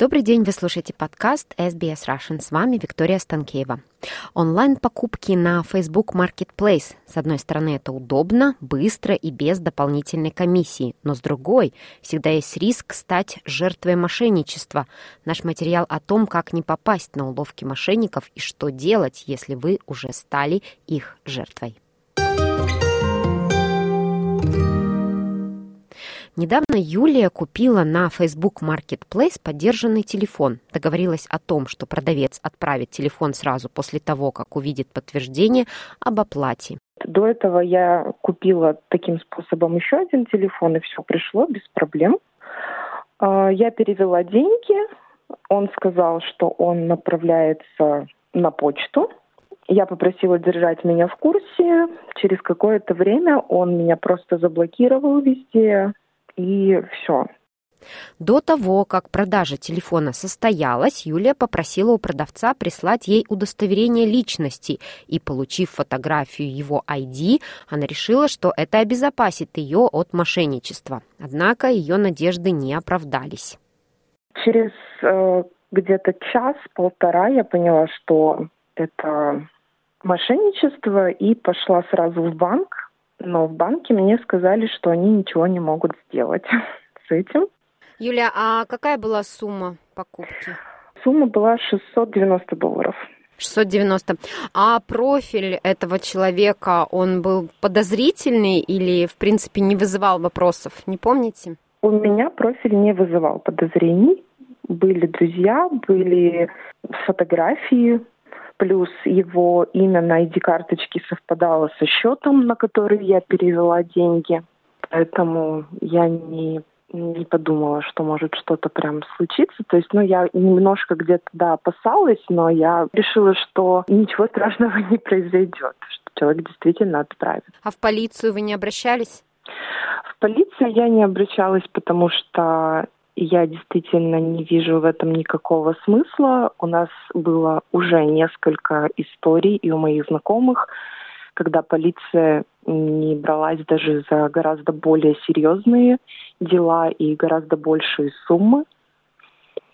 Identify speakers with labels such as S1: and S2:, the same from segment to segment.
S1: Добрый день, вы слушаете подкаст SBS Russian. С вами Виктория Станкеева. Онлайн-покупки на Facebook Marketplace. С одной стороны, это удобно, быстро и без дополнительной комиссии. Но с другой, всегда есть риск стать жертвой мошенничества. Наш материал о том, как не попасть на уловки мошенников и что делать, если вы уже стали их жертвой. Недавно Юлия купила на Facebook Marketplace поддержанный телефон. Договорилась о том, что продавец отправит телефон сразу после того, как увидит подтверждение об оплате.
S2: До этого я купила таким способом еще один телефон, и все пришло без проблем. А, я перевела деньги. Он сказал, что он направляется на почту. Я попросила держать меня в курсе. Через какое-то время он меня просто заблокировал везде и все.
S1: До того, как продажа телефона состоялась, Юлия попросила у продавца прислать ей удостоверение личности, и, получив фотографию его ID, она решила, что это обезопасит ее от мошенничества. Однако ее надежды не оправдались.
S2: Через э, где-то час-полтора я поняла, что это мошенничество, и пошла сразу в банк, но в банке мне сказали, что они ничего не могут сделать с этим.
S1: Юля, а какая была сумма покупки?
S2: Сумма была 690 долларов.
S1: 690. А профиль этого человека, он был подозрительный или, в принципе, не вызывал вопросов? Не помните?
S2: У меня профиль не вызывал подозрений. Были друзья, были фотографии, плюс его имя на ID-карточке совпадало со счетом, на который я перевела деньги. Поэтому я не не подумала, что может что-то прям случиться. То есть, ну, я немножко где-то, да, опасалась, но я решила, что ничего страшного не произойдет, что человек действительно отправит.
S1: А в полицию вы не обращались?
S2: В полицию я не обращалась, потому что я действительно не вижу в этом никакого смысла. У нас было уже несколько историй и у моих знакомых, когда полиция не бралась даже за гораздо более серьезные дела и гораздо большие суммы.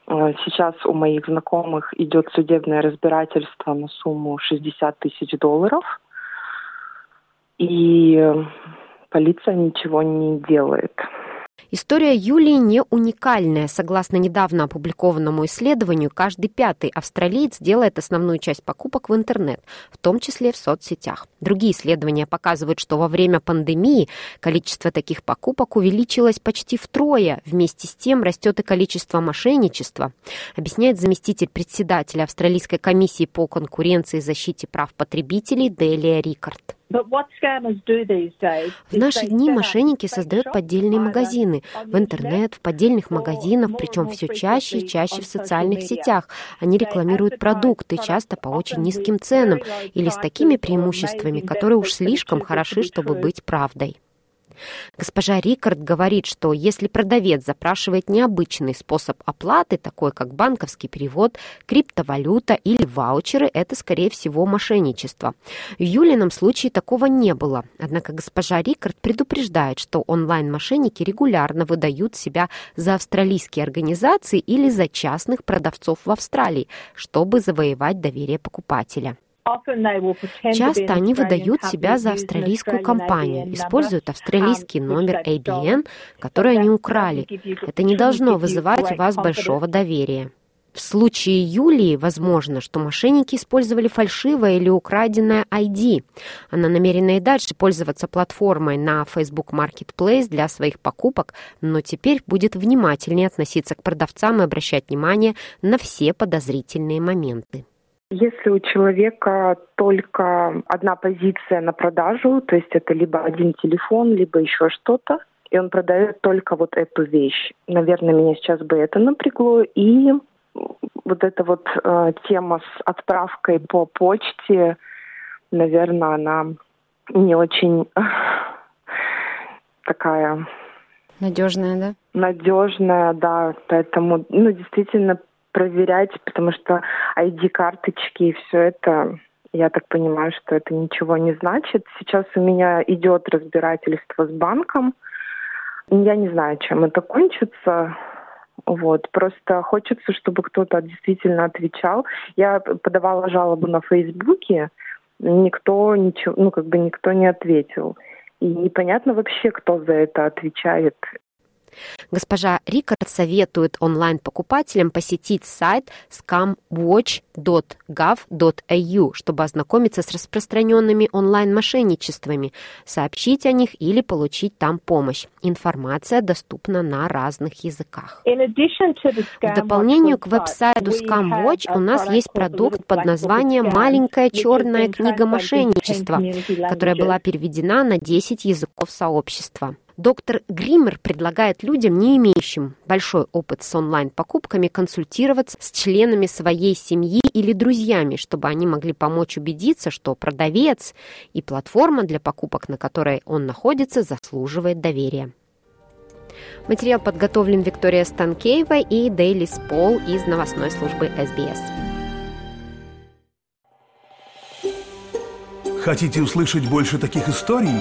S2: Э, сейчас у моих знакомых идет судебное разбирательство на сумму 60 тысяч долларов. И полиция ничего не делает.
S1: История Юлии не уникальная. Согласно недавно опубликованному исследованию, каждый пятый австралиец делает основную часть покупок в интернет, в том числе в соцсетях. Другие исследования показывают, что во время пандемии количество таких покупок увеличилось почти втрое. Вместе с тем растет и количество мошенничества, объясняет заместитель председателя Австралийской комиссии по конкуренции и защите прав потребителей Делия Рикард. В наши дни мошенники создают поддельные магазины в интернет, в поддельных магазинах, причем все чаще и чаще в социальных сетях. Они рекламируют продукты, часто по очень низким ценам или с такими преимуществами, которые уж слишком хороши, чтобы быть правдой. Госпожа Рикард говорит, что если продавец запрашивает необычный способ оплаты, такой как банковский перевод, криптовалюта или ваучеры, это, скорее всего, мошенничество. В Юлином случае такого не было. Однако госпожа Рикард предупреждает, что онлайн-мошенники регулярно выдают себя за австралийские организации или за частных продавцов в Австралии, чтобы завоевать доверие покупателя. Часто они выдают себя за австралийскую компанию, используют австралийский номер ABN, который они украли. Это не должно вызывать у вас большого доверия. В случае Юлии возможно, что мошенники использовали фальшивое или украденное ID. Она намерена и дальше пользоваться платформой на Facebook Marketplace для своих покупок, но теперь будет внимательнее относиться к продавцам и обращать внимание на все подозрительные моменты.
S2: Если у человека только одна позиция на продажу, то есть это либо один телефон, либо еще что-то, и он продает только вот эту вещь, наверное, меня сейчас бы это напрягло. И вот эта вот э, тема с отправкой по почте, наверное, она не очень такая
S1: надежная, да?
S2: Надежная, да. Поэтому, ну, действительно проверять, потому что ID-карточки и все это, я так понимаю, что это ничего не значит. Сейчас у меня идет разбирательство с банком. Я не знаю, чем это кончится. Вот, просто хочется, чтобы кто-то действительно отвечал. Я подавала жалобу на Фейсбуке, никто ничего, ну как бы никто не ответил. И непонятно вообще, кто за это отвечает.
S1: Госпожа Рикард советует онлайн-покупателям посетить сайт scamwatch.gov.au, чтобы ознакомиться с распространенными онлайн-мошенничествами, сообщить о них или получить там помощь. Информация доступна на разных языках. В дополнение к веб-сайту ScamWatch у нас есть продукт под названием «Маленькая черная книга мошенничества», которая была переведена на 10 языков сообщества. Доктор Гриммер предлагает людям, не имеющим большой опыт с онлайн-покупками, консультироваться с членами своей семьи или друзьями, чтобы они могли помочь убедиться, что продавец и платформа для покупок, на которой он находится, заслуживает доверия. Материал подготовлен Виктория Станкеева и Дейли Спол из новостной службы СБС.
S3: Хотите услышать больше таких историй?